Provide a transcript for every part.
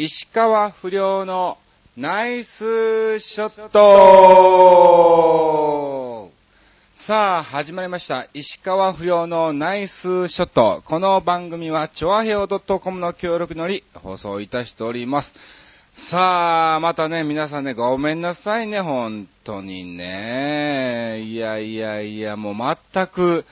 石川不良のナイスショットさあ、始まりました。石川不良のナイスショット。この番組は、チョアヘオ .com の協力により放送いたしております。さあ、またね、皆さんね、ごめんなさいね、本当にね。いやいやいや、もう全く、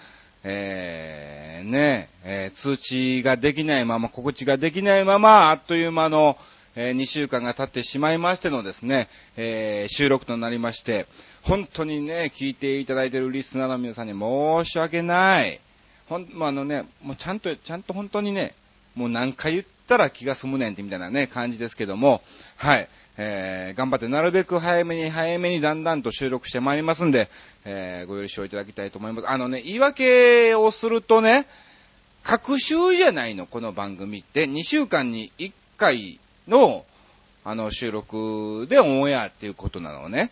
えー、ね、えー通知ができないまま、告知ができないまま、あっという間の、え2週間が経ってしまいましてのですね、えー収録となりまして、本当にね、聞いていただいているリスナーの皆さんに申し訳ない。ほん、まあ、あのね、もうちゃんと、ちゃんと本当にね、もう何回言ったら気が済むねんってみたいなね、感じですけども、はい。えー、頑張ってなるべく早めに早めにだんだんと収録してまいりますんで、えー、ご了承いただきたいと思います。あのね、言い訳をするとね、各週じゃないの、この番組って。2週間に1回の、あの、収録でオンエアっていうことなのね。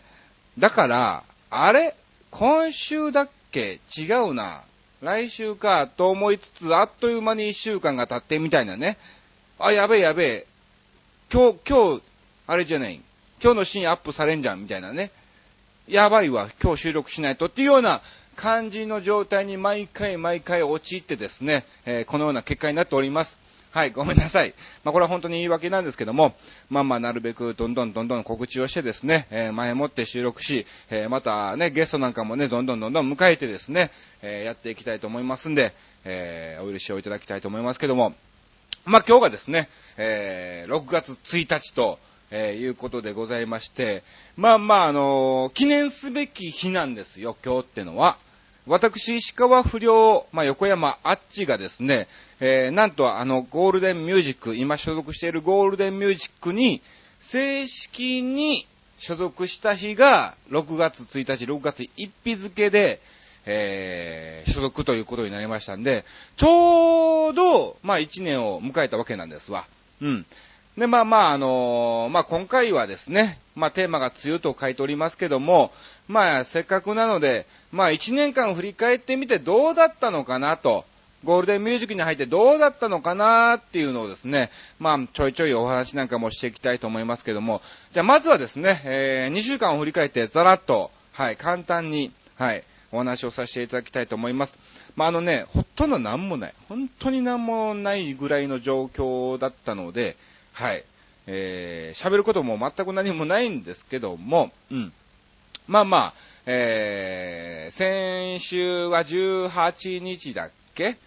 だから、あれ？今週だっけ？違うな。来週か、と思いつつ、あっという間に1週間が経ってみたいなね。あ、やべえやべえ。今日、今日、あれじゃない。今日のシーンアップされんじゃん、みたいなね。やばいわ、今日収録しないとっていうような感じの状態に毎回毎回陥ってですね、えーこのような結果になっております。はい、ごめんなさい。まあ、これは本当に言い訳なんですけども、まあまあ、なるべくどんどんどんどん告知をしてですね、えー前もって収録し、えーまたね、ゲストなんかもね、どんどんどんどん迎えてですね、えーやっていきたいと思いますんで、えお許しをいただきたいと思いますけども、まあ、今日がですね、えー6月1日と、えーいうことでございまして、まあまあ、あのー記念すべき日なんですよ、今日ってのは。私、石川不良、まあ、横山あっちがですね、えーなんとあの、ゴールデンミュージック、今所属しているゴールデンミュージックに、正式に所属した日が、6月1日、6月1日付で、えー所属ということになりましたんで、ちょうど、まあ1年を迎えたわけなんですわ。うん。で、まあまあ、あのーまあ今回はですね、まあテーマが梅雨と書いておりますけども、まあせっかくなので、まあ1年間振り返ってみてどうだったのかなと、ゴールデンミュージックに入ってどうだったのかなっていうのをですね、まあちょいちょいお話なんかもしていきたいと思いますけども、じゃあまずはですね、えー2週間を振り返ってざらっと、はい、簡単に、はい、お話をさせていただきたいと思います。まあ、あのね、ほとんど何もない。本当に何もないぐらいの状況だったので、はい。えー、喋ることも全く何もないんですけども、うん。まあまあ、えー、先週が18日だっけ？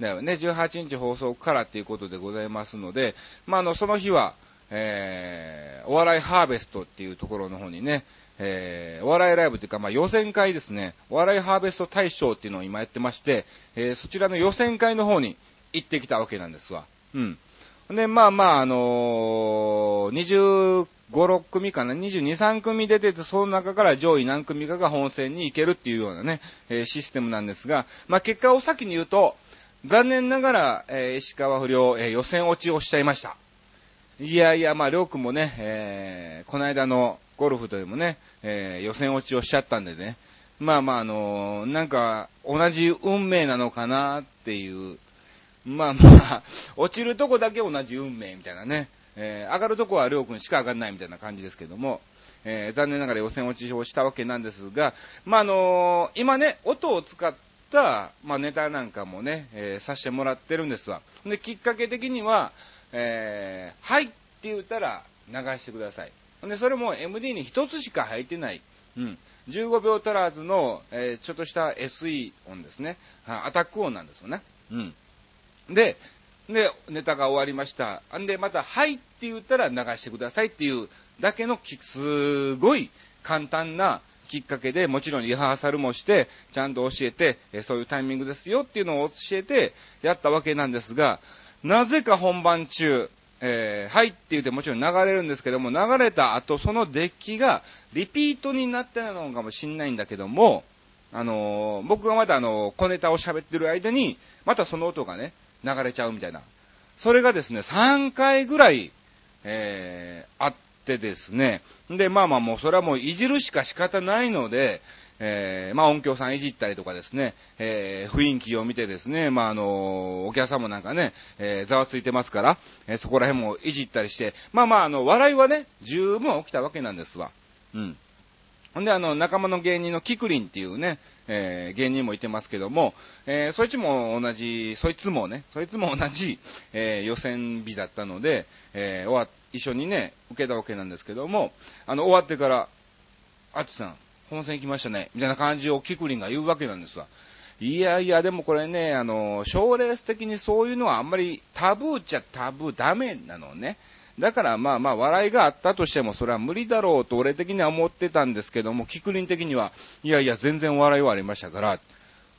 だよね、18日放送からっていうことでございますので、まあ、あの、その日は、えー、お笑いハーベストっていうところの方にね、えー、お笑いライブというか、まあ、予選会ですね、お笑いハーベスト大賞っていうのを今やってまして、えー、そちらの予選会の方に行ってきたわけなんですわ。うん。で、まあまあ、あのー、25、6組かな、22、3組出てて、その中から上位何組かが本戦に行けるっていうようなね、えーシステムなんですが、まあ結果を先に言うと、残念ながら、えー石川不良、えー予選落ちをしちゃいました。いやいや、まあ、りょうくんもね、えー、この間のゴルフでもね、えー予選落ちをしちゃったんでね、まあまあ、あのーなんか、同じ運命なのかなっていう、まあまあ、落ちるとこだけ同じ運命みたいなね、えー上がるとこはりょうくんしか上がらないみたいな感じですけども、えー残念ながら予選落ちをしたわけなんですが、まああのー今ね、音を使った、まあ、ネタなんかもね、えーさせてもらってるんですわ。で、きっかけ的には、えーはいって言ったら流してください。で、それも MD に一つしか入ってない。うん。15秒足らずの、えーちょっとした SE 音ですね。アタック音なんですよね。うん。で、で、ネタが終わりました。んで、また、はいって言ったら流してくださいっていうだけのき、すごい簡単なきっかけで、もちろんリハーサルもして、ちゃんと教えて、そういうタイミングですよっていうのを教えて、やったわけなんですが、なぜか本番中、えーはいって言ってもちろん流れるんですけども、流れた後、そのデッキがリピートになってたのかもしんないんだけども、あのー僕がまたあの小ネタを喋ってる間に、またその音がね、流れちゃうみたいな。それがですね、3回ぐらい、えーあってですね。で、まあまあもうそれはもういじるしか仕方ないので、えー、まあ音響さんいじったりとかですね、えー、雰囲気を見てですね、まああのお客さんもなんかね、えー、ざわついてますから、え、そこら辺もいじったりして、まあまああの、笑いはね、十分起きたわけなんですわ。うん。ほんで、あの、仲間の芸人のキクリンっていうね、えー、芸人もいてますけども、えー、そいつも同じ、そいつもね、そいつも同じ、えー、予選日だったので、え、終わ、一緒にね、受けたわけなんですけども、あの、終わってから、あつさん、本戦行きましたね、みたいな感じをキクリンが言うわけなんですわ。いやいや、でもこれね、あの、賞レース的にそういうのはあんまりタブーっちゃタブーダメなのね。だからまあまあ笑いがあったとしてもそれは無理だろうと俺的には思ってたんですけども、キクリン的には、いやいや全然笑いはありましたから、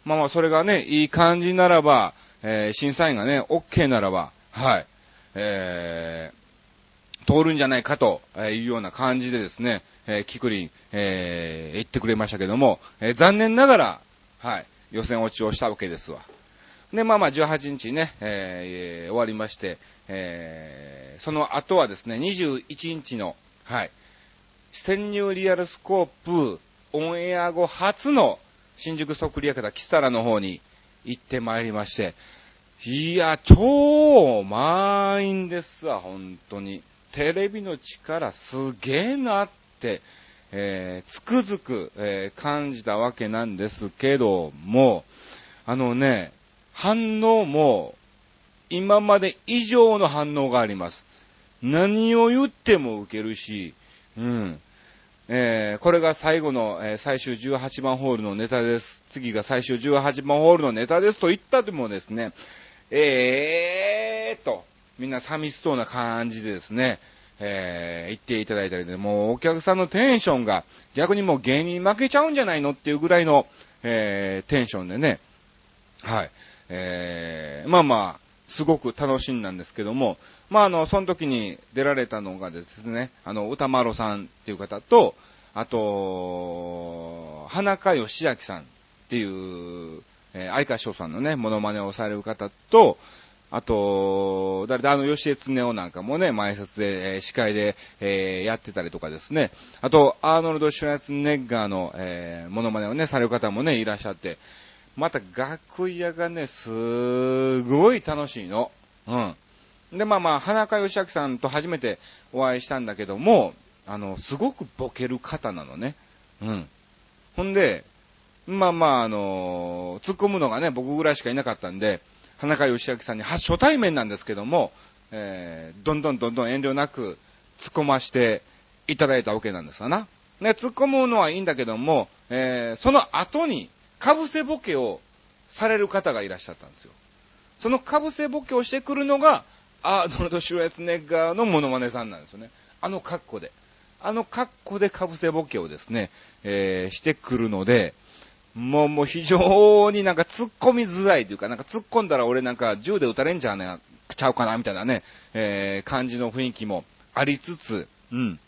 まあまあそれがね、いい感じならば、えー、審査員がね、OK ならば、はい、えー、通るんじゃないかというような感じでですね、えー、キクリン、えー、言ってくれましたけども、えー、残念ながら、はい、予選落ちをしたわけですわ。で、まあまあ18日ね、えー、終わりまして、えー、その後はですね、21日の、はい、潜入リアルスコープオンエア後初の新宿そっくり館キサラの方に行ってまいりまして、いや、超満員ですわ、本当に。テレビの力すげえなって、えー、つくづく、えー、感じたわけなんですけども、あのね、反応も今まで以上の反応があります。何を言っても受けるし、うん。えー、これが最後の、えー、最終18番ホールのネタです。次が最終18番ホールのネタですと言ったでもですね、えーと、みんな寂しそうな感じでですね、えー、言っていただいたりで、もうお客さんのテンションが逆にもう芸人負けちゃうんじゃないのっていうぐらいの、えー、テンションでね、はい、えー、まあまあ、すごく楽しんだんですけども、まああの、その時に出られたのがですね、あの、歌丸さんっていう方と、あと、花香義明さんっていう、えー、相川翔さんのね、モノマネをされる方と、あと、誰だ、あの、吉江恒夫なんかもね、前説で、えー、司会で、えー、やってたりとかですね。あと、アーノルド・シュライツネッガーの、えー、モノマネをね、される方もね、いらっしゃって、また楽屋がね、すごい楽しいの。うん。で、まあまあ、花川義明さんと初めてお会いしたんだけども、あの、すごくボケる方なのね。うん。ほんで、まあまあ、あの突っ込むのがね、僕ぐらいしかいなかったんで、花川義明さんに初対面なんですけども、えー、どんどんどんどん遠慮なく突っ込ましていただいたわけなんですわな。ね、突っ込むのはいいんだけども、えー、その後に、かぶせボケをされる方がいらっしゃったんですよ。そのかぶせボケをしてくるのが、アーノルド・シュワツネッガーのモノマネさんなんですよね。あの格好で。あの格好でかぶせボケをですね、えー、してくるので、もう、もう非常になんか突っ込みづらいというか、なんか突っ込んだら俺なんか銃で撃たれんじゃねちゃうかな、みたいなね、えー、感じの雰囲気もありつつ、うん。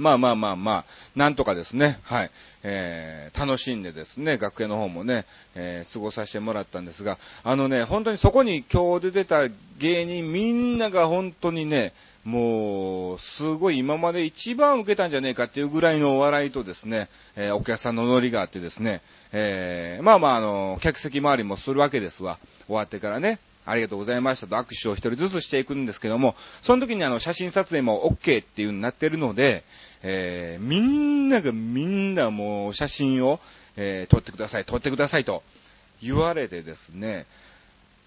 まあまあまあまあ、なんとかですね、はい、えー、楽しんでですね、学園の方もね、えー、過ごさせてもらったんですが、あのね、本当にそこに今日出てた芸人みんなが本当にね、もう、すごい今まで一番受けたんじゃねえかっていうぐらいのお笑いとですね、えー、お客さんのノリがあってですね、えー、まあまああの、客席周りもするわけですわ。終わってからね、ありがとうございましたと握手を一人ずつしていくんですけども、その時にあの、写真撮影も OK っていう風になってるので、えー、みんながみんなもう写真を、えー、撮ってください、撮ってくださいと言われてですね、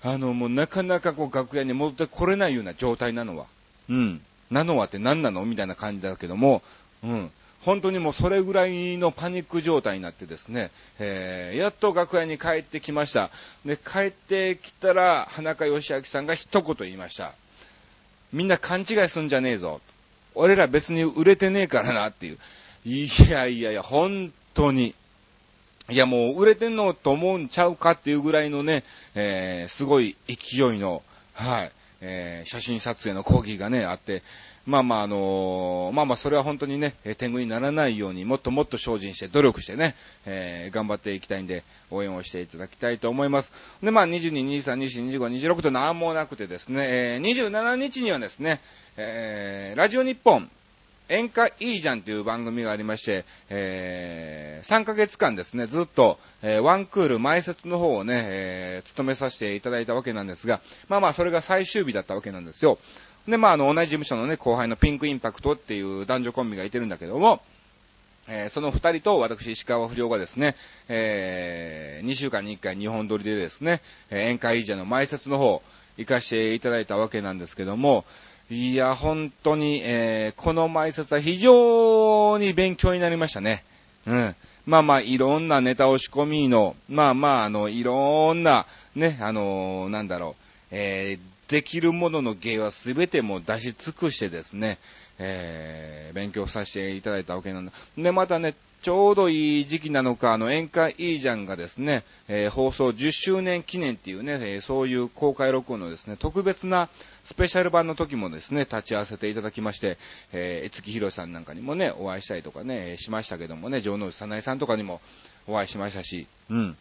あの、もうなかなかこう楽屋に戻ってこれないような状態なのは、うん、なのはって何なのみたいな感じだけども、うん、本当にもうそれぐらいのパニック状態になってですね、えー、やっと楽屋に帰ってきました。で、帰ってきたら、花香義明さんが一言言いました。みんな勘違いすんじゃねえぞ。俺ら別に売れてねえからなっていう。いやいやいや、本当に。いやもう売れてんのと思うんちゃうかっていうぐらいのね、えー、すごい勢いの、はい、えー、写真撮影の講義がね、あって、まあまああのー、まあまあそれは本当にね、天狗にならないようにもっともっと精進して努力してね、えー、頑張っていきたいんで応援をしていただきたいと思います。で、まあ22、23、24、25、26と何もなくてですね、えー、27日にはですね、えー、ラジオ日本演歌いいじゃんという番組がありまして、えー、3ヶ月間ですね、ずっと、えー、ワンクール前説の方をね、えー、務めさせていただいたわけなんですが、まあまあ、それが最終日だったわけなんですよ。で、まあ、あの、同じ事務所のね、後輩のピンクインパクトっていう男女コンビがいてるんだけども、えー、その二人と私、石川不良がですね、えー、2週間に1回日本撮りでですね、えー、宴会以上の前説の方、行かせていただいたわけなんですけども、いや、本当に、えー、この前説は非常に勉強になりましたね。うん。まあまあ、いろんなネタ押し込みの、まあまあ、あの、いろんな、ね、あのー、なんだろう、えー、できるものの芸はすべても出し尽くしてですね、えー、勉強させていただいたわけなんだ。で、またね、ちょうどいい時期なのか、あの、宴会いいじゃんがですね、えー、放送10周年記念っていうね、えー、そういう公開録音のですね、特別なスペシャル版の時もですね、立ち会わせていただきまして、えー、月広さんなんかにもね、お会いしたりとかね、しましたけどもね、城之内早苗さんとかにもお会いしましたし、うん。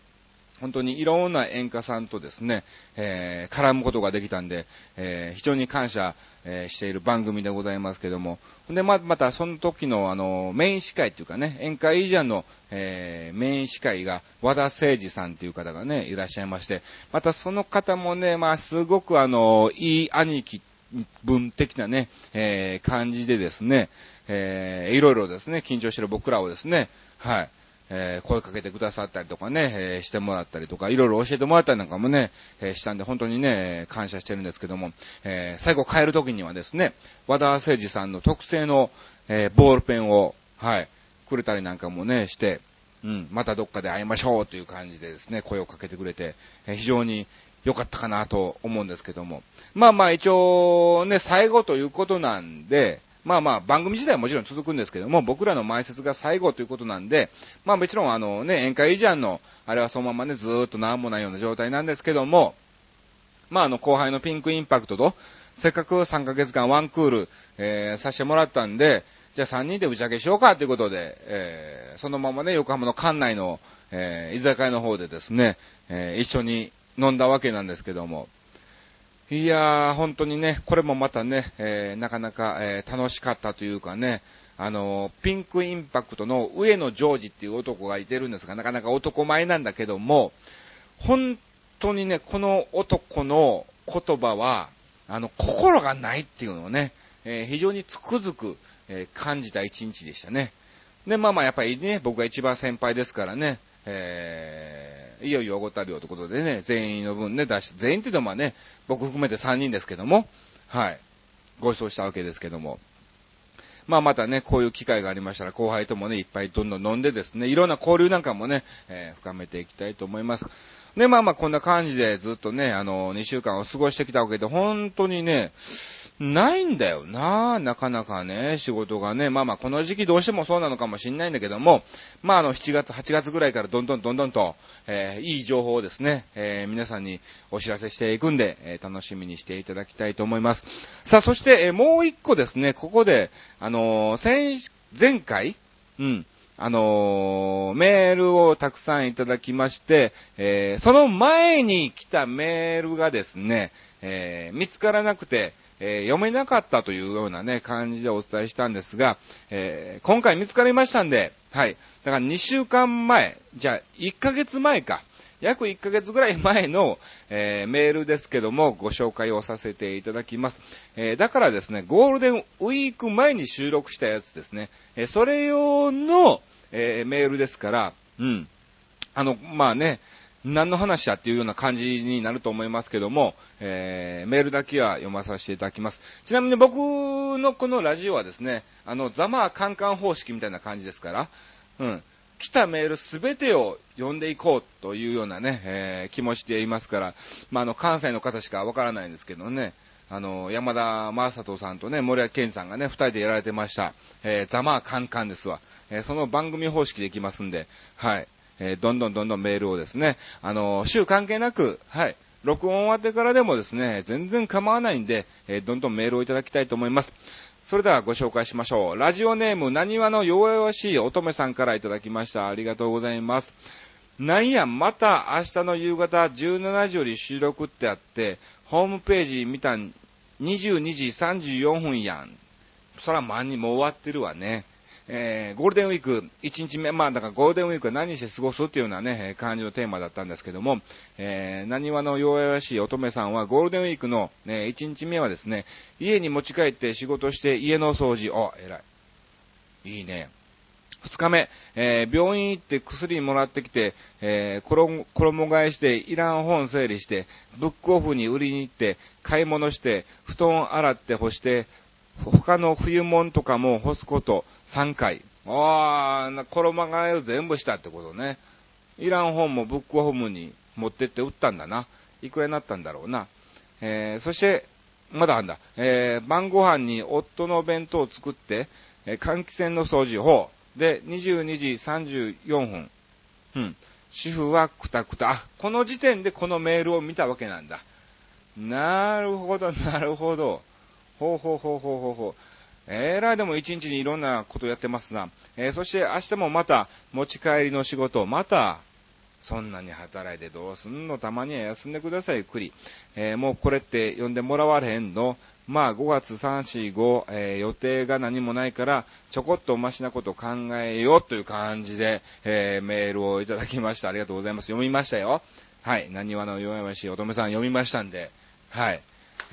本当にいろんな演歌さんとですね、えー、絡むことができたんで、えー、非常に感謝、えー、している番組でございますけども、で、ま、またその時のあの、メイン司会っていうかね、演歌以上の、えー、メイン司会が和田誠二さんっていう方がね、いらっしゃいまして、またその方もね、まあ、すごくあの、いい兄貴文的なね、えー、感じでですね、えー、いろいろですね、緊張してる僕らをですね、はい、えー、声かけてくださったりとかね、えー、してもらったりとか、いろいろ教えてもらったりなんかもね、えー、したんで、本当にね、感謝してるんですけども、え最後帰る時にはですね、和田誠二さんの特製の、えボールペンを、はい、くれたりなんかもね、して、うん、またどっかで会いましょうという感じでですね、声をかけてくれて、え非常に良かったかなと思うんですけども。まあまあ一応ね、最後ということなんで、まあまあ、番組自体はもちろん続くんですけども、僕らの前説が最後ということなんで、まあもちろんあのね、宴会以上の、あれはそのままね、ずーっと何もないような状態なんですけども、まああの後輩のピンクインパクトと、せっかく3ヶ月間ワンクール、えー、させてもらったんで、じゃあ3人で打ち上げしようかということで、えー、そのままね、横浜の館内の、えー、居酒屋の方でですね、えー、一緒に飲んだわけなんですけども、いやー、本当にね、これもまたね、えー、なかなか、えー、楽しかったというかね、あのー、ピンクインパクトの上野ジョージっていう男がいてるんですが、なかなか男前なんだけども、本当にね、この男の言葉は、あの、心がないっていうのをね、えー、非常につくづく、え感じた一日でしたね。で、まあまあやっぱりね、僕が一番先輩ですからね、えいよいよおごたるよということでね、全員の分ね、出して、全員っていうのはね、僕含めて3人ですけども、はい、ご馳走したわけですけども、まあまたね、こういう機会がありましたら、後輩ともね、いっぱいどんどん飲んでですね、いろんな交流なんかもね、えー、深めていきたいと思います。で、まあまあこんな感じでずっとね、あの、2週間を過ごしてきたわけで、本当にね、ないんだよななかなかね、仕事がね。まあまあ、この時期どうしてもそうなのかもしんないんだけども、まああの、7月、8月ぐらいからどんどんどんどんと、えー、いい情報をですね、えー、皆さんにお知らせしていくんで、えー、楽しみにしていただきたいと思います。さあ、そして、えー、もう一個ですね、ここで、あのー、先、前回、うん、あのー、メールをたくさんいただきまして、えー、その前に来たメールがですね、えー、見つからなくて、えー、読めなかったというようなね、感じでお伝えしたんですが、えー、今回見つかりましたんで、はい。だから2週間前、じゃあ1ヶ月前か。約1ヶ月ぐらい前の、えー、メールですけども、ご紹介をさせていただきます。えー、だからですね、ゴールデンウィーク前に収録したやつですね。えー、それ用の、えメールですから、うん。あの、まあね、何の話だっていうような感じになると思いますけども、えー、メールだけは読まさせていただきます。ちなみに僕のこのラジオはですね、あの、ザマーカンカン方式みたいな感じですから、うん。来たメールすべてを読んでいこうというようなね、えー、気持ちでいますから、まあ、あの、関西の方しかわからないんですけどね、あの、山田正人さんとね、森脇健さんがね、二人でやられてました、えー、ザマーカンカンですわ。えー、その番組方式でいきますんで、はい。えー、どんどんどんどんメールをですね、あの、週関係なく、はい、録音終わってからでもですね、全然構わないんで、えー、どんどんメールをいただきたいと思います。それではご紹介しましょう。ラジオネーム、なにわの弱々しい乙女さんからいただきました。ありがとうございます。なんや、また明日の夕方17時より収録ってあって、ホームページ見たん22時34分やん。そら万にも終わってるわね。えー、ゴールデンウィーク1日目、まあだからゴールデンウィークは何して過ごすっていうようなね、感じのテーマだったんですけども、えー、何話の弱々しい乙女さんはゴールデンウィークの、ね、1日目はですね、家に持ち帰って仕事して家の掃除、あ、偉い。いいね。二日目、えー、病院行って薬もらってきて、えー、衣替えして、いらん本整理して、ブックオフに売りに行って、買い物して、布団洗って干して、他の冬物とかも干すこと3回。ああ、衣替えを全部したってことね。いらん本もブックオフに持ってって売ったんだな。いくらになったんだろうな。えー、そして、まだあんだ。えー、晩ご飯に夫の弁当を作って、えー、換気扇の掃除を、で、22時34分。うん。主婦はくたくた。あ、この時点でこのメールを見たわけなんだ。なるほど、なるほど。ほうほうほうほうほうほう。えらいでも一日にいろんなことやってますな。えー、そして明日もまた持ち帰りの仕事、また、そんなに働いてどうすんの？たまには休んでください、ゆっくり。えー、もうこれって呼んでもらわれへんの？まあ5月3、4、5、え、予定が何もないから、ちょこっとマシなこと考えようという感じで、えー、メールをいただきました。ありがとうございます。読みましたよ。はい。何話の弱々しい乙女さん読みましたんで、はい。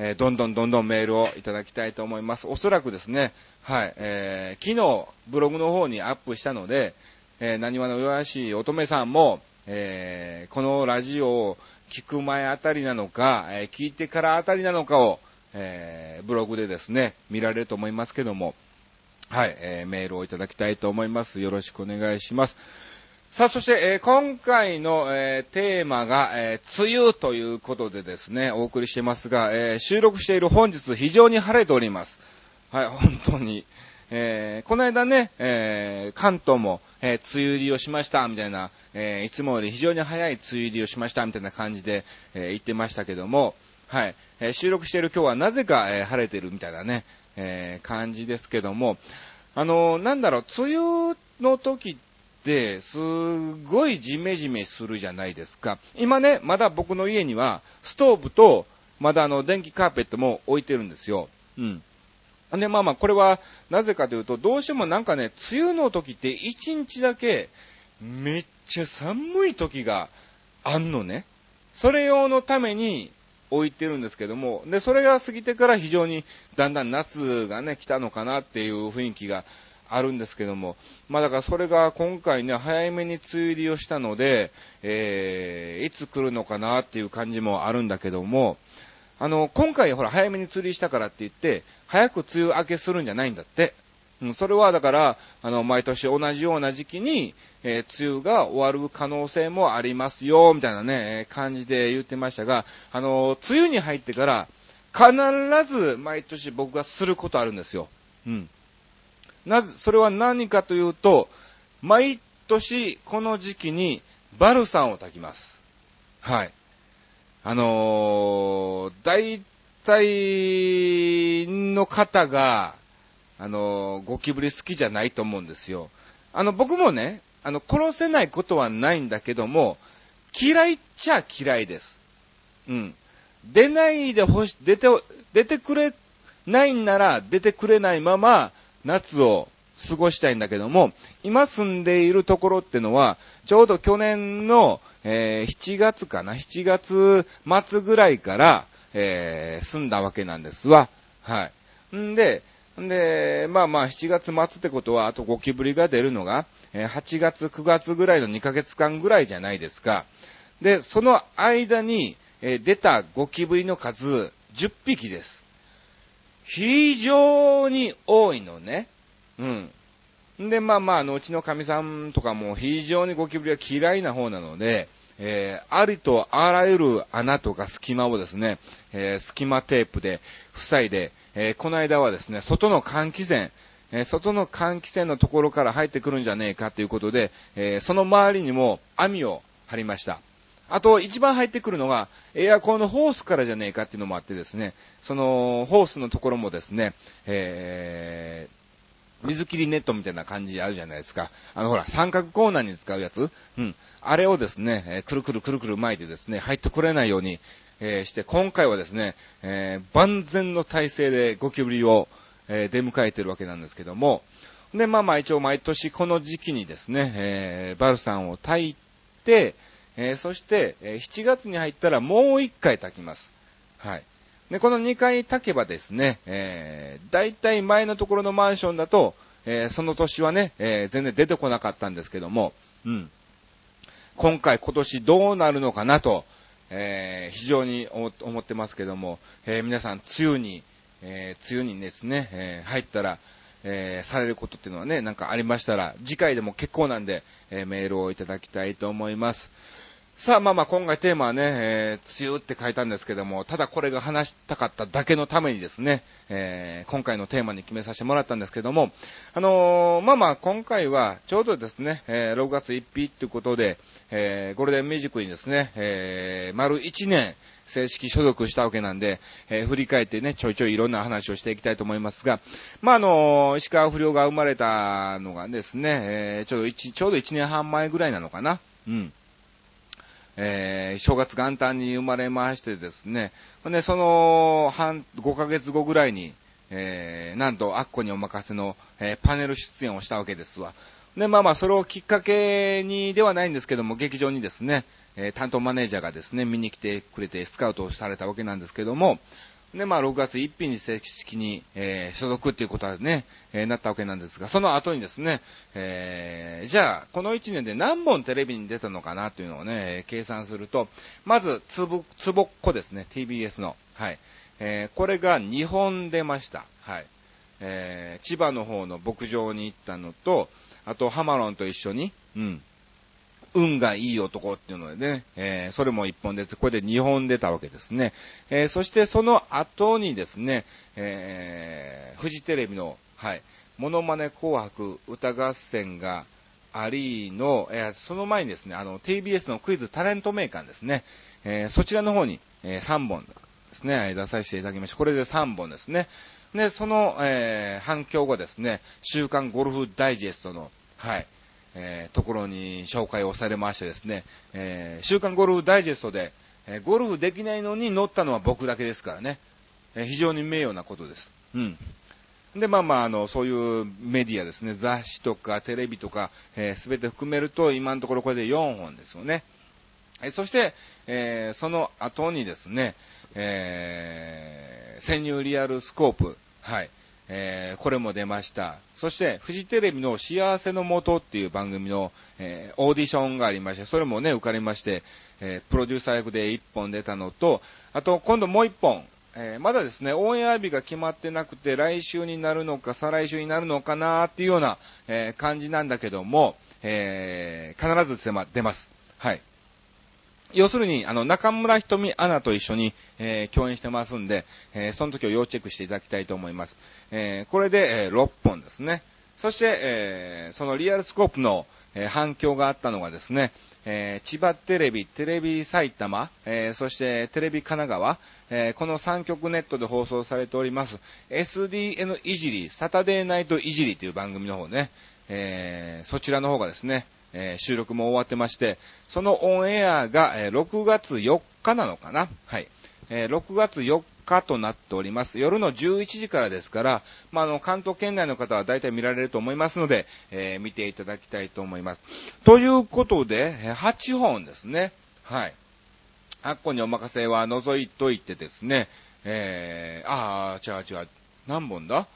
えー、どんどんどんどんメールをいただきたいと思います。おそらくですね、はい、えー、昨日、ブログの方にアップしたので、えー、何話の弱しい乙女さんも、えー、このラジオを聞く前あたりなのか、えー、聞いてからあたりなのかを、えー、ブログでですね、見られると思いますけども、はい、えー、メールをいただきたいと思います。よろしくお願いします。さあ、そして、えー、今回の、えー、テーマが、えー、梅雨ということでですね、お送りしてますが、え収録している本日非常に晴れております。はい、本当に。えこの間ね、え関東も、え梅雨入りをしました、みたいな、えいつもより非常に早い梅雨入りをしました、みたいな感じで、え言ってましたけども、はい、え収録している今日はなぜか、え晴れてるみたいなね、え感じですけども、あのなんだろう、梅雨の時、すごいジメジメするじゃないですか。今ね、まだ僕の家にはストーブと、まだあの電気カーペットも置いてるんですよ。うん。で、まあまあ、これはなぜかというと、どうしてもなんかね、梅雨の時って1日だけめっちゃ寒い時があんのね。それ用のために置いてるんですけども、で、それが過ぎてから非常にだんだん夏がね、来たのかなっていう雰囲気があるんですけども、まあだからそれが今回ね、早めに梅雨入りをしたので、えー、いつ来るのかなっていう感じもあるんだけども、あの、今回ほら早めに釣りしたからって言って、早く梅雨明けするんじゃないんだって。うん、それはだから、あの、毎年同じような時期に、えー、梅雨が終わる可能性もありますよ、みたいなね、感じで言ってましたが、あの、梅雨に入ってから、必ず毎年僕がすることあるんですよ。うん。なぜ、それは何かというと、毎年この時期にバルサンを炊きます。はい。あのー、大体の方が、あのー、ゴキブリ好きじゃないと思うんですよ。あの、僕もね、あの、殺せないことはないんだけども、嫌いっちゃ嫌いです。うん。出ないでほし、出て、出てくれないんなら出てくれないまま、夏を過ごしたいんだけども、今住んでいるところってのは、ちょうど去年の、えー、7月かな、7月末ぐらいから、えー、住んだわけなんですわ。はい。んで、んで、まあまあ7月末ってことは、あとゴキブリが出るのが、えー、8月、9月ぐらいの2ヶ月間ぐらいじゃないですか。で、その間に、えー、出たゴキブリの数、10匹です。非常に多いのね。うん。で、まあまあ、あの、うちの神さんとかも非常にゴキブリは嫌いな方なので、えー、ありとあらゆる穴とか隙間をですね、えー、隙間テープで塞いで、えー、この間はですね、外の換気扇、え外の換気扇のところから入ってくるんじゃねえかということで、えその周りにも網を張りました。あと、一番入ってくるのが、エアコンのホースからじゃねえかっていうのもあってですね、その、ホースのところもですね、えー、水切りネットみたいな感じあるじゃないですか。あの、ほら、三角コーナーに使うやつうん。あれをですね、えー、くるくるくるくる巻いてですね、入ってこれないように、えー、して、今回はですね、えー、万全の体制でゴキブリを、えー、出迎えてるわけなんですけども、で、まあまあ一応毎年この時期にですね、えー、バルサンを炊いて、えー、そして、え、7月に入ったらもう1回炊きます。はい。で、この2回炊けばですね、えー、大体前のところのマンションだと、えー、その年はね、えー、全然出てこなかったんですけども、うん。今回今年どうなるのかなと、えー、非常に思ってますけども、えー、皆さん、梅雨に、えー、梅雨にですね、え入ったら、えされることっていうのはね、なんかありましたら、次回でも結構なんで、えメールをいただきたいと思います。さあ、まあまあ、今回テーマはね、えー、梅雨って書いたんですけども、ただこれが話したかっただけのためにですね、えー、今回のテーマに決めさせてもらったんですけども、あのー、まあまあ、今回はちょうどですね、えー、6月1日ということで、えー、ゴールデンミュージックにですね、えー、丸1年、正式所属したわけなんで、えー、振り返ってね、ちょいちょいいろんな話をしていきたいと思いますが、まあ、あの石川不良が生まれたのがですね、えー、ちょうど1、ちょうど1年半前ぐらいなのかな。うん。えー、正月元旦に生まれましてですね、で、その半、5ヶ月後ぐらいに、えー、なんと、アッコにお任せの、えー、パネル出演をしたわけですわ。で、まあまあ、それをきっかけにではないんですけども、劇場にですね、えー、担当マネージャーがですね、見に来てくれてスカウトをされたわけなんですけども、で、まあ、6月1日に正式に、えー、所属っていうことはね、えー、なったわけなんですが、その後にですね、えー、じゃあ、この1年で何本テレビに出たのかなというのをね、計算すると、まず、つぼ、つぼっこですね、TBS の。はい。えー、これが2本出ました。はい。えー、千葉の方の牧場に行ったのと、あと、ハマロンと一緒に、うん。運がいい男っていうのでね、えー、それも1本出て、これで2本出たわけですね。えー、そしてその後にですね、えー、フジテレビの、はい、モノマネ紅白歌合戦がありの、えー、その前にですね、あの、TBS のクイズタレントメーカーですね、えー、そちらの方に、えー、3本ですね、出させていただきました。これで3本ですね。で、その、えー、反響後ですね、週刊ゴルフダイジェストの、はい、えー、ところに紹介をされましてですね、えー、週刊ゴルフダイジェストで、えー、ゴルフできないのに乗ったのは僕だけですからね、え非常に名誉なことです。うん。で、まあまあ、あの、そういうメディアですね、雑誌とかテレビとか、えー、全て含めると、今のところこれで4本ですよね。えそして、えーその後にですね、えー潜入リアルスコープ、はい。えー、これも出ました。そして、フジテレビの幸せのもとっていう番組の、えー、オーディションがありまして、それもね、受かりまして、えー、プロデューサー役で1本出たのと、あと、今度もう1本、え、まだですね、オンエア日が決まってなくて、来週になるのか、再来週になるのかなっていうような、え感じなんだけども、え必ず出ます。はい。要するに、あの、中村ひとみアナと一緒に、えー、共演してますんで、えー、その時を要チェックしていただきたいと思います。えー、これで、えー、6本ですね。そして、えー、そのリアルスコープの、えー、反響があったのがですね、えー、千葉テレビ、テレビ埼玉、えー、そしてテレビ神奈川、えー、この3局ネットで放送されております、SDN いじり、サタデーナイトいじりという番組の方ね、えー、そちらの方がですね、えー、収録も終わってまして、そのオンエアが、えー、6月4日なのかな？はい。えー、6月4日となっております。夜の11時からですから、まあ、の、関東圏内の方は大体見られると思いますので、えー、見ていただきたいと思います。ということで、8本ですね。はい。あっこにお任せは除いといてですね、えー、あー、違う違う、何本だ？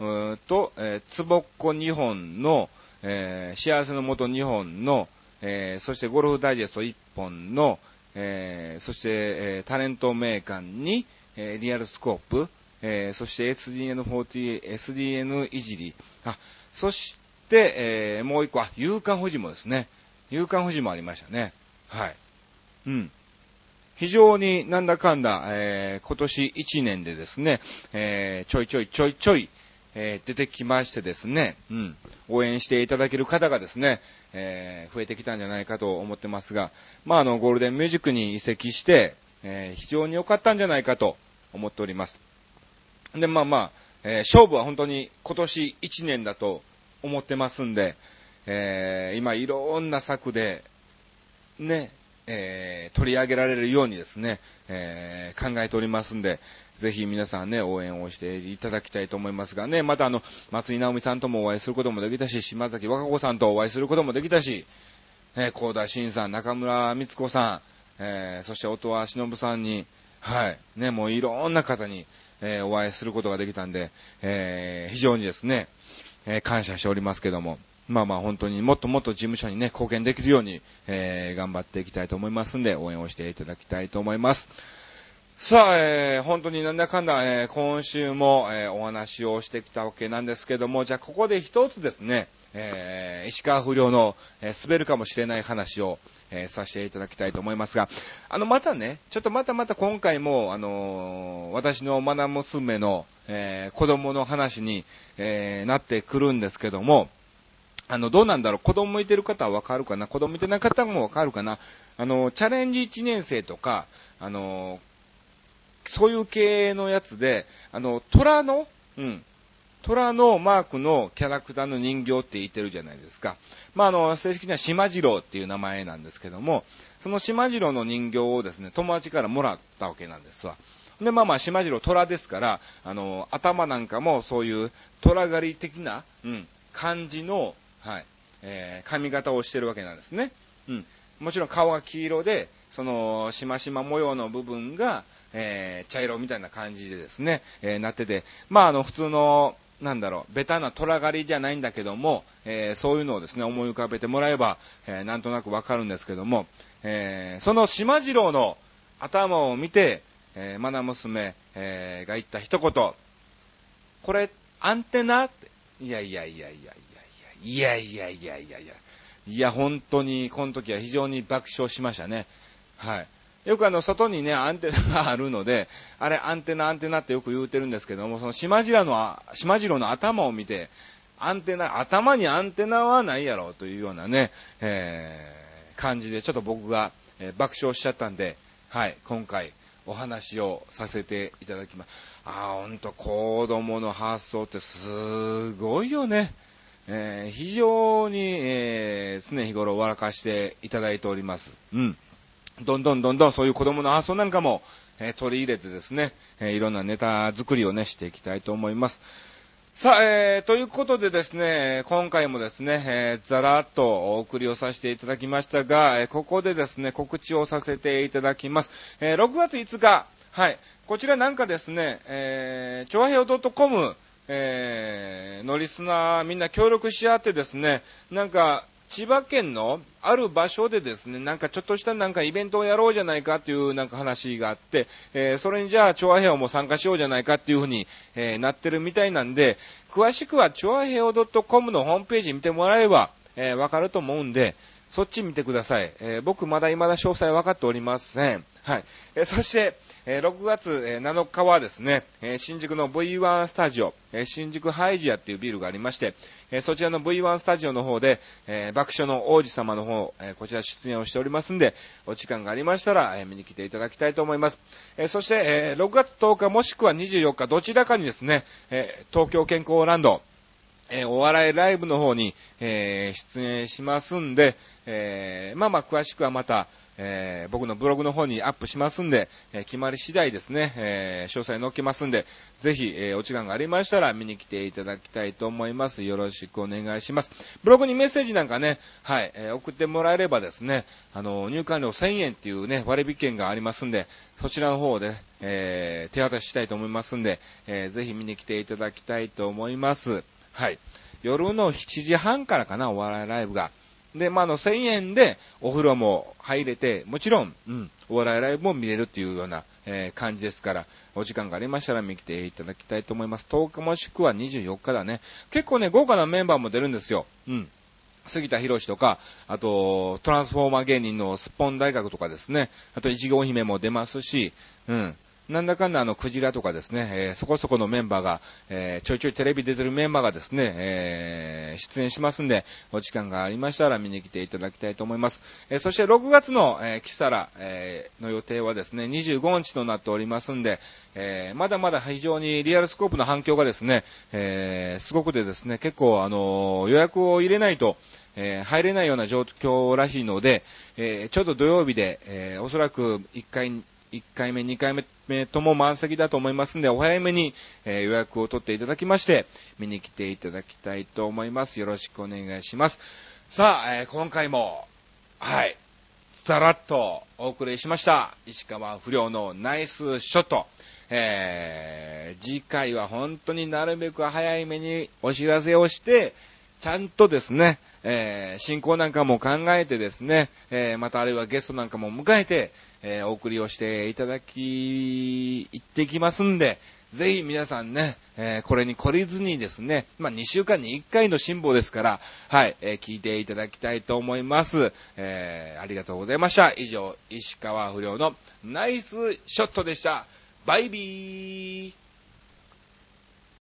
うーんと、えー、つぼっこ2本の、えー、幸せのもと2本の、えー、そしてゴルフダイジェスト1本の、えー、そして、えー、タレント名鑑に、えー、リアルスコープ、えー、そして SDN40、SDN いじり、あ、そして、えー、もう一個、あ、夕刊富士もですね。夕刊富士もありましたね。はい。うん。非常になんだかんだ、えー、今年1年でですね、えー、ちょいちょいちょいちょい、えー、出てきましてですね、うん、応援していただける方がですね、えー、増えてきたんじゃないかと思ってますが、まあ、あの、ゴールデンミュージックに移籍して、えー、非常に良かったんじゃないかと思っております。で、まあまあ、えー、勝負は本当に今年1年だと思ってますんで、えー、今いろんな策で、ね、えー、取り上げられるようにですね、えー、考えておりますんで、ぜひ皆さんね、応援をしていただきたいと思いますがね、またあの、松井直美さんともお会いすることもできたし、島崎和歌子さんとお会いすることもできたし、えー、高田新さん、中村光子さん、えー、そして音羽忍さんに、はい、ね、もういろんな方に、えー、お会いすることができたんで、えー、非常にですね、えー、感謝しておりますけども、まあまあ本当にもっともっと事務所にね、貢献できるように、えー、頑張っていきたいと思いますんで、応援をしていただきたいと思います。さあ、えー、本当になんだかんだ、えー、今週も、えー、お話をしてきたわけなんですけども、じゃあここで一つですね、えー、石川不良の、えー、滑るかもしれない話を、えー、させていただきたいと思いますが、あの、またね、ちょっとまたまた今回も、あのー、私のマナ娘の、えー、子供の話に、えー、なってくるんですけども、あの、どうなんだろう？子供いてる方はわかるかな？子供いてない方もわかるかな？あの、チャレンジ1年生とか、あの、そういう系のやつで、あの、虎の、うん、虎のマークのキャラクターの人形って言ってるじゃないですか。まあ、あの、正式には島次郎っていう名前なんですけども、その島次郎の人形をですね、友達からもらったわけなんですわ。で、まあまあ、島次郎虎ですから、あの、頭なんかもそういう虎狩り的な、うん、感じの、はい、えー、髪型をしてるわけなんですね。うん。もちろん顔が黄色で、その、しましま模様の部分が、えー、茶色みたいな感じでですね、えー、なってて、まあ、あの、普通の、なんだろう、ベタな虎狩りじゃないんだけども、えー、そういうのをですね、思い浮かべてもらえば、えー、なんとなくわかるんですけども、えー、その島次郎の頭を見て、えー、マナ娘、えー、が言った一言、これ、アンテナ？って、いやいやいやいやいやいやいやいやいやいやいや、本当に、この時は非常に爆笑しましたね。はい。よくあの、外にね、アンテナがあるので、あれ、アンテナ、アンテナってよく言うてるんですけども、その島次郎の、島次郎の頭を見て、アンテナ、頭にアンテナはないやろというようなね、えー、感じで、ちょっと僕が、えー、爆笑しちゃったんで、はい、今回、お話をさせていただきます。あー、ほんと、子供の発想ってすごいよね。えー、非常に、えー、常日頃笑かしていただいております。うん。どんどんどんどんそういう子供の発想なんかも、えー、取り入れてですね、えー、いろんなネタ作りをね、していきたいと思います。さあ、えー、ということでですね、今回もですね、えー、ざらっとお送りをさせていただきましたが、えー、ここでですね、告知をさせていただきます。えー、6月5日、はい、こちらなんかですね、えー、ちょわへよ .com、えー、のリスナーみんな協力し合ってですね、なんか、千葉県のある場所でですね、なんかちょっとしたなんかイベントをやろうじゃないかっていうなんか話があって、えー、それにじゃあ、チョアヘオも参加しようじゃないかっていうふうに、えー、なってるみたいなんで、詳しくはチョアヘオ .com のホームページ見てもらえば、えー、わかると思うんで、そっち見てください。えー、僕まだ未だ詳細分かっておりません。はい。えー、そして、えー、6月、7日はですね、え新宿の V1 スタジオ、え新宿ハイジアっていうビルがありまして、えそちらの V1 スタジオの方で、え爆笑の王子様の方、えこちら出演をしておりますんで、お時間がありましたら、え見に来ていただきたいと思います。えそして、え6月10日もしくは24日、どちらかにですね、え東京健康ランド、えお笑いライブの方に、え出演しますんで、えまあまあ詳しくはまた、えー、僕のブログの方にアップしますんで、えー、決まり次第ですね、えー、詳細載っけますんで、ぜひ、えお時間がありましたら見に来ていただきたいと思います。よろしくお願いします。ブログにメッセージなんかね、はい、え送ってもらえればですね、あの、入館料1000円っていうね、割引券がありますんで、そちらの方で、え手渡ししたいと思いますんで、えぜひ見に来ていただきたいと思います。はい。夜の7時半からかな、お笑いライブが。で、まあ、あの、1000円でお風呂も入れて、もちろん、うん、お笑いライブも見れるっていうような、えー、感じですから、お時間がありましたら見来ていただきたいと思います。10日もしくは24日だね。結構ね、豪華なメンバーも出るんですよ。うん。杉田博士とか、あと、トランスフォーマー芸人のスッポン大学とかですね。あと、いちご姫も出ますし、うん。なんだかんだあの、クジラとかですね、えー、そこそこのメンバーが、えー、ちょいちょいテレビ出てるメンバーがですね、えー、出演しますんで、お時間がありましたら見に来ていただきたいと思います。えそして6月の、えキサラ、えの予定はですね、25日となっておりますんで、えまだまだ非常にリアルスコープの反響がですね、えすごくでですね、結構あの予約を入れないと、えー、入れないような状況らしいので、えー、ちょっと土曜日で、えー、おそらく1回、1回目、2回目とも満席だと思いますんで、お早めに、え予約を取っていただきまして、見に来ていただきたいと思います。よろしくお願いします。さあ、え今回も、はい、スタラッとお送りしました。石川不良のナイスショット。えー、次回は本当になるべく早い目にお知らせをして、ちゃんとですね、えー、進行なんかも考えてですね、えー、またあるいはゲストなんかも迎えて、えー、お送りをしていただき、行ってきますんで、ぜひ皆さんね、えー、これに懲りずにですね、まあ、2週間に1回の辛抱ですから、はい、えー、聞いていただきたいと思います。えー、ありがとうございました。以上、石川不良のナイスショットでした。バイビー